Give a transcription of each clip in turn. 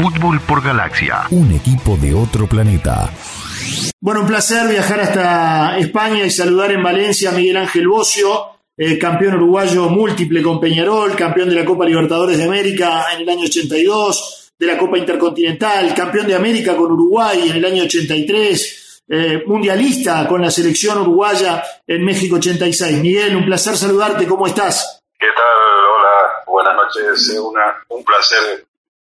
Fútbol por Galaxia. Un equipo de otro planeta. Bueno, un placer viajar hasta España y saludar en Valencia a Miguel Ángel Bocio, eh, campeón uruguayo múltiple con Peñarol, campeón de la Copa Libertadores de América en el año 82, de la Copa Intercontinental, campeón de América con Uruguay en el año 83, eh, mundialista con la selección uruguaya en México 86. Miguel, un placer saludarte, ¿cómo estás? ¿Qué tal? Hola, buenas noches. Una, un placer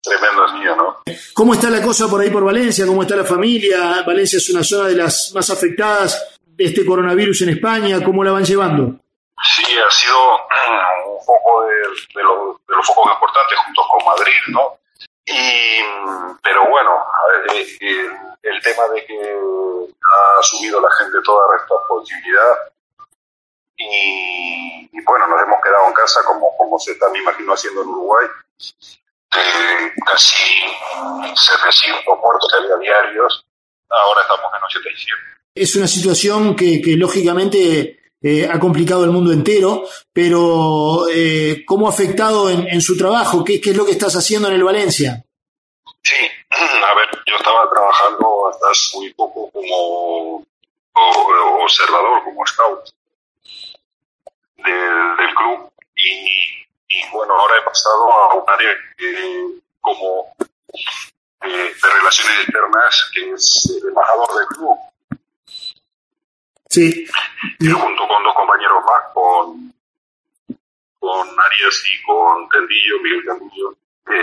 tremendo mío, ¿no? ¿Cómo está la cosa por ahí por Valencia? ¿Cómo está la familia? Valencia es una zona de las más afectadas de este coronavirus en España. ¿Cómo la van llevando? Sí, ha sido un foco de, los, de los focos importantes junto con Madrid, ¿no? Y, pero bueno, el, el, tema de que ha asumido la gente toda responsabilidad y, y, bueno, nos hemos quedado en casa como, como se me imagino, haciendo en Uruguay de casi 700 muertos que había diarios, ahora estamos en 87. Es una situación que, que lógicamente eh, ha complicado el mundo entero, pero eh, ¿cómo ha afectado en, en su trabajo? ¿Qué, ¿Qué, es lo que estás haciendo en el Valencia? Sí, a ver, yo estaba trabajando hasta hace muy poco como observador, como scout del, del club y y bueno, ahora he pasado a un área como eh, de relaciones externas, que es el embajador del club. Sí. Y junto con dos compañeros más, con, con Arias y con Tendillo, Miguel Tendillo,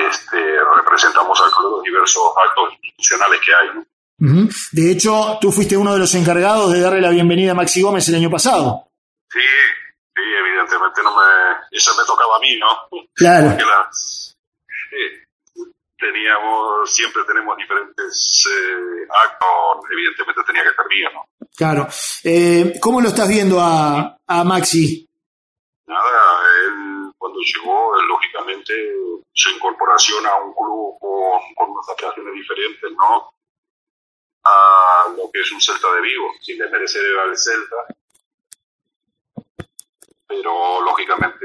este, representamos al club los diversos actos institucionales que hay. ¿no? Uh -huh. De hecho, tú fuiste uno de los encargados de darle la bienvenida a Maxi Gómez el año pasado. Sí, sí, evidentemente no me, eso me tocaba a mí, ¿no? Claro. La, eh, teníamos, siempre tenemos diferentes eh, actos, evidentemente tenía que estar bien, ¿no? Claro. Eh, ¿Cómo lo estás viendo a, a Maxi? Nada, él cuando llegó, él, lógicamente, su incorporación a un club con, con unas aspiraciones diferentes, ¿no? A lo que es un Celta de Vigo, sin desmerecer al Celta, pero lógicamente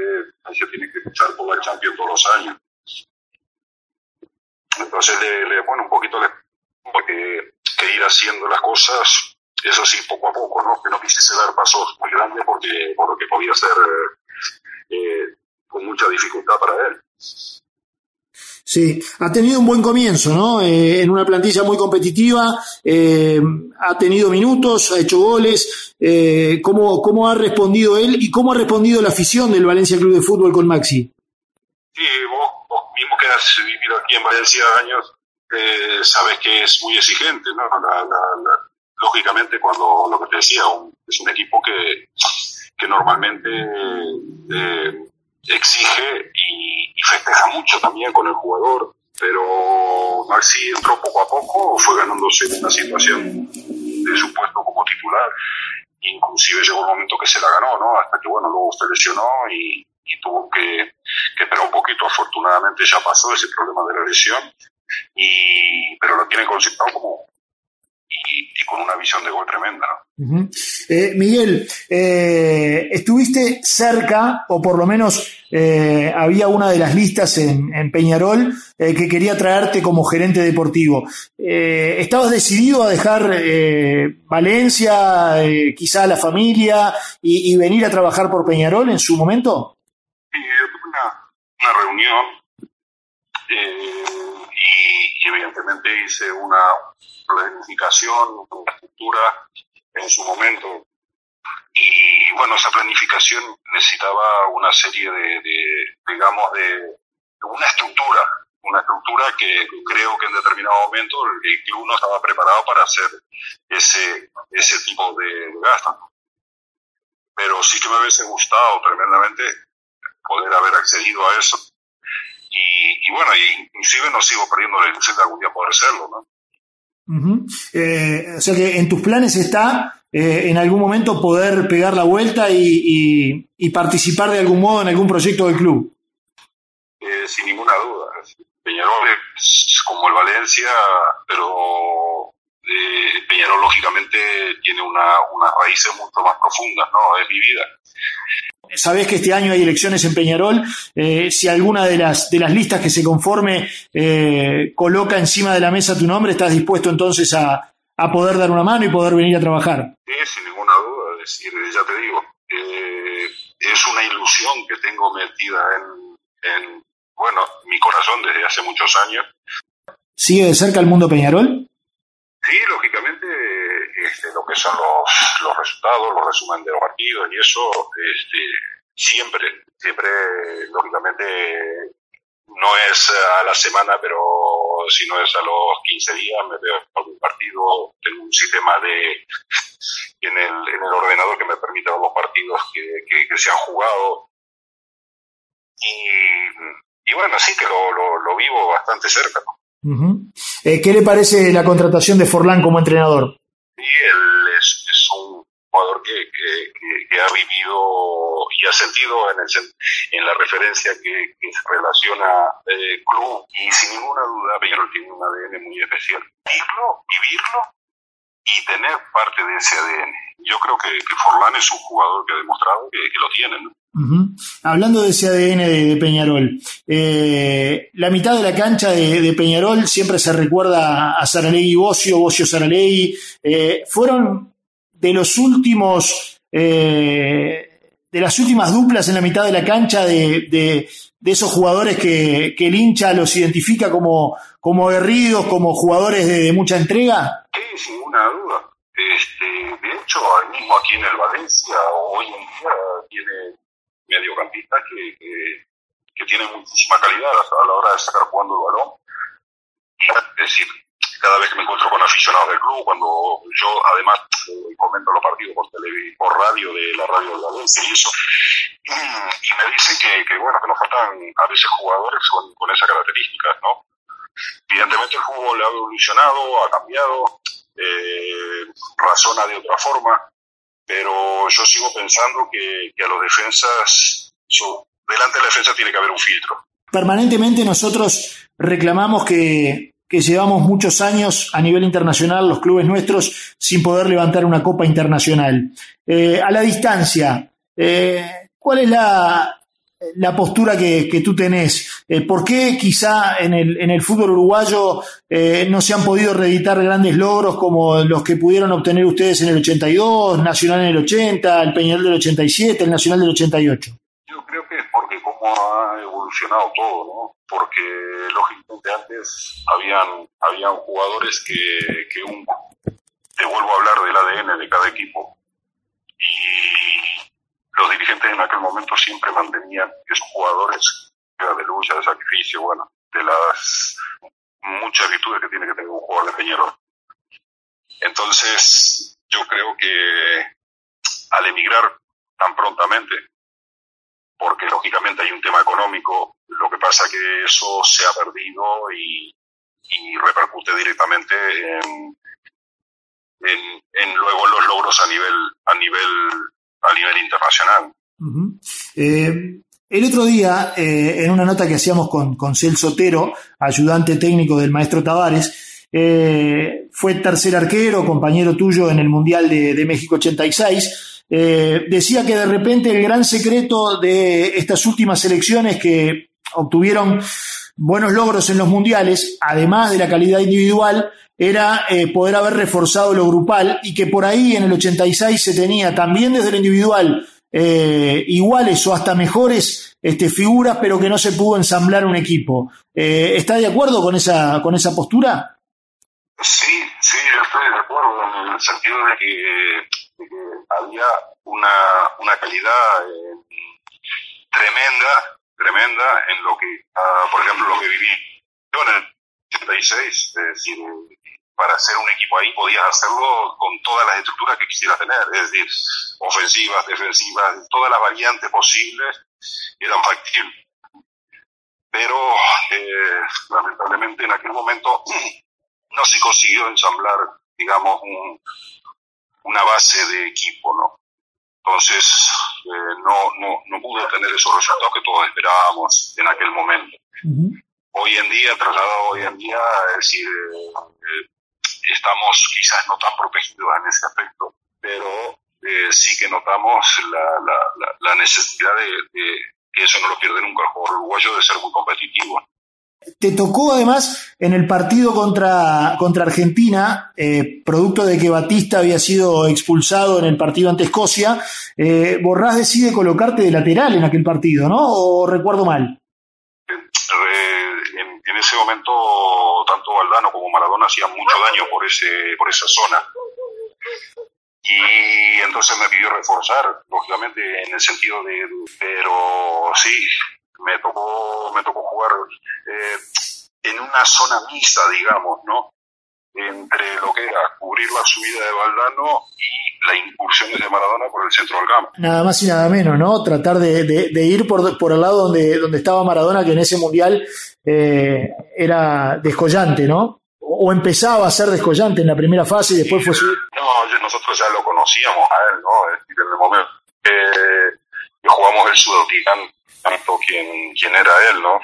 se tiene que luchar por la Champions todos los años. Entonces, le, le bueno, un poquito le que, que ir haciendo las cosas, eso sí, poco a poco, ¿no? Que no quisiese dar pasos muy grandes porque, porque podía ser eh, con mucha dificultad para él. Sí, ha tenido un buen comienzo, ¿no? Eh, en una plantilla muy competitiva, eh, ha tenido minutos, ha hecho goles. Eh, ¿cómo, ¿Cómo ha respondido él y cómo ha respondido la afición del Valencia Club de Fútbol con Maxi? Sí, vos, vos mismo que has vivido aquí en Valencia años, sabes que es muy exigente, ¿no? Lógicamente, cuando lo que te decía, es un equipo que, que normalmente exige y, festeja mucho también con el jugador, pero Maxi entró poco a poco, fue ganándose una situación de su puesto como titular, inclusive llegó un momento que se la ganó, ¿no? Hasta que, bueno, luego se lesionó y, tuvo que, que, esperar un poquito, afortunadamente ya pasó ese problema de la lesión, y, pero lo tiene considerado como, y, y, con una visión de gol tremenda. ¿no? Uh -huh. eh, Miguel, eh, estuviste cerca, o por lo menos eh, había una de las listas en, en Peñarol eh, que quería traerte como gerente deportivo. Eh, ¿Estabas decidido a dejar eh, Valencia, quizá la familia, y, y, venir a trabajar por Peñarol en su momento? Sí, tuve una, una reunión y, y evidentemente hice una planificación, una estructura en su momento. Y bueno, esa planificación necesitaba una serie de, digamos, de, una estructura, una estructura que creo que en determinado momento el, club no estaba preparado para hacer ese, ese tipo de, de gastos. Pero sí que me hubiese gustado tremendamente poder haber accedido a eso. Y, y bueno, inclusive no sigo perdiendo la ilusión de algún día poder hacerlo, ¿no? Uh -huh. eh, o sea que en tus planes está eh, en algún momento poder pegar la vuelta y, y, y, participar de algún modo en algún proyecto del club. Eh, sin ninguna duda. Peñarol es como el Valencia, pero eh, Peñarol lógicamente tiene una, unas raíces mucho más profundas, ¿no? Es mi vida. Sabés que este año hay elecciones en Peñarol. Eh, si alguna de las, de las listas que se conforme eh, coloca encima de la mesa tu nombre, ¿estás dispuesto entonces a, a poder dar una mano y poder venir a trabajar? Sí, sin ninguna duda. Es decir, ya te digo, eh, es una ilusión que tengo metida en, en, bueno, mi corazón desde hace muchos años. ¿Sigue de cerca el mundo Peñarol? Sí, lógicamente, este, lo que son los, los resultados, los resúmenes de los partidos y eso, este, siempre, siempre, lógicamente, no es a la semana, pero si no es a los 15 días, me veo algún partido, tengo un sistema de en el, en el ordenador que me permite ver los partidos que, que, se han jugado. Y, y bueno, sí que lo, lo, vivo bastante cerca. eh, ¿Qué le parece la contratación de Forlán como entrenador? Sí, él es, un jugador que, que, que, ha vivido y ha sentido en, el, en la referencia que, se relaciona eh, club y sin ninguna duda Peñarol tiene un ADN muy especial. Vivirlo, vivirlo y tener parte de ese ADN. Yo creo que, Forlán es un jugador que ha demostrado que, lo tiene. ¿no? Hablando de ese ADN de, Peñarol, eh, la mitad de la cancha de, Peñarol siempre se recuerda a Saralegui Bocio, Bocio Saralegui. Eh, fueron de los últimos, eh, de las últimas duplas en la mitad de la cancha de, esos jugadores que, el hincha los identifica como, como aguerridos, como jugadores de, mucha entrega. Sí, sin ninguna duda. Este, de hecho, mismo aquí en el Valencia, hoy en día tiene mediocampistas que, que, que, muchísima calidad a la hora de estar jugando el balón. Es decir, cada vez que me encuentro con aficionados del club, cuando yo además eh, comento los partidos por, por radio de la radio de Valencia y eso, y, me dicen que, que, bueno, que nos faltan a veces jugadores con, con esas características, ¿no? Evidentemente el fútbol ha evolucionado, ha cambiado, eh, razona de otra forma, pero yo sigo pensando que, a los defensas, delante de la defensa tiene que haber un filtro. Permanentemente nosotros reclamamos que, que llevamos muchos años a nivel internacional, los clubes nuestros, sin poder levantar una copa internacional. Eh, a la distancia, eh, ¿cuál es la, la postura que, que, tú tenés. Eh, ¿Por qué quizá en el, en el fútbol uruguayo eh, no se han podido reeditar grandes logros como los que pudieron obtener ustedes en el 82, Nacional en el 80, el Peñarol del 87, el Nacional del 88? Yo creo que es porque como ha evolucionado todo, ¿no? Porque lógicamente antes habían, habían jugadores que, que un, te vuelvo a hablar del ADN de cada equipo. Los dirigentes en aquel momento siempre mantenían esos jugadores de lucha, de sacrificio, bueno, de las muchas virtudes que tiene que tener un jugador de Peñarol. Entonces, yo creo que al emigrar tan prontamente, porque lógicamente hay un tema económico, lo que pasa que eso se ha perdido y, y repercute directamente en, en, en, luego los logros a nivel a nivel a nivel internacional. eh, el otro día, eh, en una nota que hacíamos con, con Celso Otero, ayudante técnico del maestro Tavares, eh, fue tercer arquero, compañero tuyo en el Mundial de, de México 86, eh, decía que de repente el gran secreto de estas últimas elecciones que obtuvieron buenos logros en los mundiales, además de la calidad individual, era eh, poder haber reforzado lo grupal y que por ahí en el 86 se tenía también desde lo individual eh, iguales o hasta mejores este, figuras, pero que no se pudo ensamblar un equipo. Eh, ¿Está de acuerdo con esa, con esa postura? Sí, sí, estoy de acuerdo en el sentido de que, de que había una, una calidad tremenda, tremenda en lo que, uh, por ejemplo, lo que viví yo en el 86, es decir, para hacer un equipo ahí podías hacerlo con todas las estructuras que quisieras tener, es decir, ofensivas, defensivas, todas las variantes posibles eran factibles. Pero eh, lamentablemente en aquel momento no se consiguió ensamblar, digamos, un, una base de equipo, ¿no? Entonces eh, no, no, no pudo tener esos resultados que todos esperábamos en aquel momento. Uh -huh. Hoy en día, trasladado hoy en día, es decir, eh, estamos quizás no tan protegidos en ese aspecto, pero eh, sí que notamos la, la, necesidad de, que eso no lo pierde nunca el jugador uruguayo de ser muy competitivo. Te tocó además en el partido contra, contra Argentina, eh, producto de que Batista había sido expulsado en el partido ante Escocia, eh, Borrás decide colocarte de lateral en aquel partido, ¿no? ¿O recuerdo mal? En, ese momento, tanto Valdano como Maradona hacían mucho daño por, ese, por esa zona. Y entonces me pidió reforzar, lógicamente, en el sentido de, pero sí, me tocó, me tocó jugar eh, en una zona mixta, digamos, ¿no? Entre lo que era cubrir la subida de Valdano y la incursión de Maradona por el centro del campo. Nada más y nada menos, ¿no? Tratar de, de, ir por, por el lado donde, donde estaba Maradona, que en ese mundial eh, era descollante, ¿no? O empezaba a ser descollante en la primera fase y después fue su... No, nosotros ya lo conocíamos a él, ¿no? En el momento sudamericano tanto quién, quién era él, ¿no?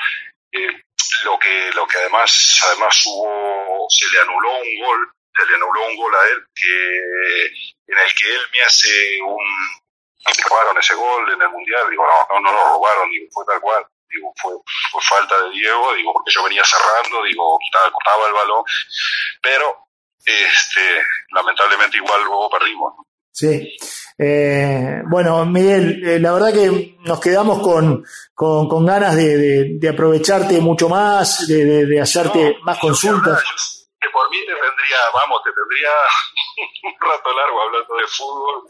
Eh, lo que lo que además además hubo se le anuló un gol se le anuló un gol a él que en el que él me hace un robaron ese gol en el mundial digo no no no lo robaron digo fue tal cual digo fue, fue falta de Diego digo porque yo venía cerrando digo quitaba, cortaba el balón pero este lamentablemente igual luego perdimos Sí. Eh, bueno, Miguel, eh, la verdad que nos quedamos con, con, ganas de, de, aprovecharte mucho más, de, de hacerte más consultas. Que, por mí te tendría, vamos, te tendría un rato largo hablando de fútbol,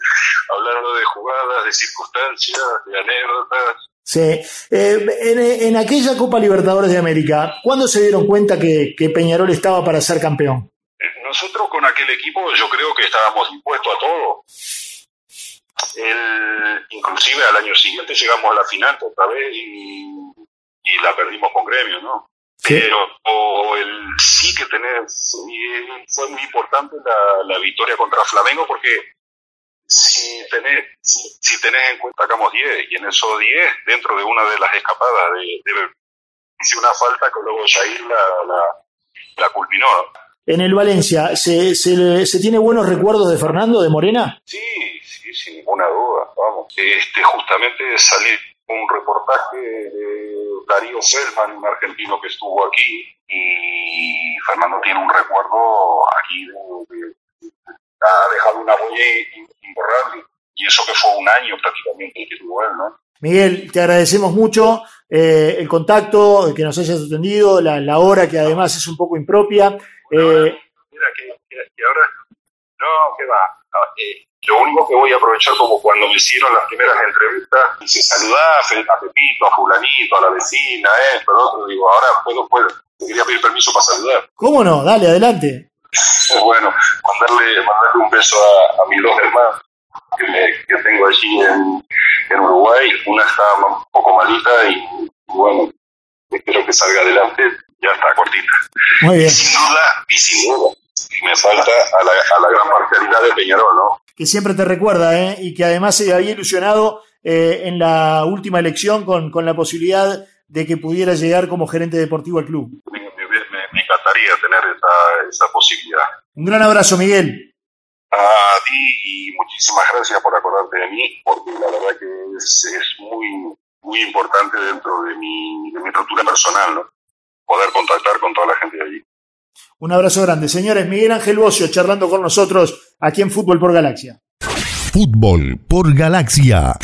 hablando de jugadas, de circunstancias, de anécdotas. Sí. Eh, en, en, aquella Copa Libertadores de América, ¿cuándo se dieron cuenta que, que Peñarol estaba para ser campeón? nosotros con aquel equipo yo creo que estábamos dispuestos a todo. Inclusive al año siguiente llegamos a la final otra vez y, la perdimos con gremio, ¿no? Pero el, sí que tenés, fue muy importante la, victoria contra Flamengo porque si tenés, si, tenés en cuenta, sacamos 10 y en esos 10, dentro de una de las escapadas de, de hice una falta que luego Jair la, la, la culminó en el Valencia, ¿se, se, tiene buenos recuerdos de Fernando, de Morena? Sí, sí, sin ninguna duda. Vamos. Este, justamente salió un reportaje de Darío Selman, un argentino que estuvo aquí, y Fernando tiene un recuerdo aquí de, ha dejado una huella imborrable. Y eso que fue un año prácticamente que tuvo él, ¿no? Miguel, te agradecemos mucho eh, el contacto, que nos hayas atendido, la, la hora que además es un poco impropia. Eh, mira, que, ahora, no, que va. Eh, lo único que voy a aprovechar como cuando me hicieron las primeras entrevistas, se saludaba a Pepito, a Fulanito, a la vecina, esto, lo otro, digo, ahora puedo, puedo, te quería pedir permiso para saludar. ¿Cómo no? Dale, adelante. bueno, mandarle, mandarle un beso a, a mis dos hermanos que, que tengo allí en, en, Uruguay. Una está un poco malita y, bueno, espero que salga adelante ya está cortita. Muy bien. sin duda, y sin duda, me falta a la, a la gran parcialidad de Peñarol, ¿no? Que siempre te recuerda, ¿eh? Y que además se había ilusionado eh, en la última elección con, con la posibilidad de que pudiera llegar como gerente deportivo al club. Me, encantaría tener esa, esa posibilidad. Un gran abrazo, Miguel. A ti y muchísimas gracias por acordarte de mí, porque la verdad que es, es muy, muy importante dentro de mi, de mi estructura personal, ¿no? Poder contactar con toda la gente de allí. Un abrazo grande. Señores, Miguel Ángel Bocio charlando con nosotros aquí en Fútbol por Galaxia. Fútbol por Galaxia.